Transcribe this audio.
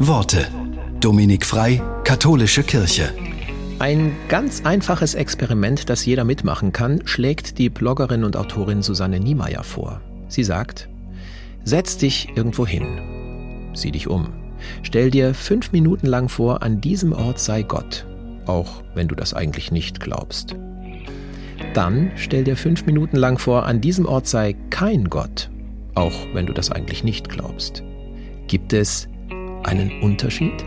Worte. Dominik Frei, Katholische Kirche. Ein ganz einfaches Experiment, das jeder mitmachen kann, schlägt die Bloggerin und Autorin Susanne Niemeyer vor. Sie sagt, setz dich irgendwo hin. Sieh dich um. Stell dir fünf Minuten lang vor, an diesem Ort sei Gott, auch wenn du das eigentlich nicht glaubst. Dann stell dir fünf Minuten lang vor, an diesem Ort sei kein Gott, auch wenn du das eigentlich nicht glaubst. Gibt es einen Unterschied?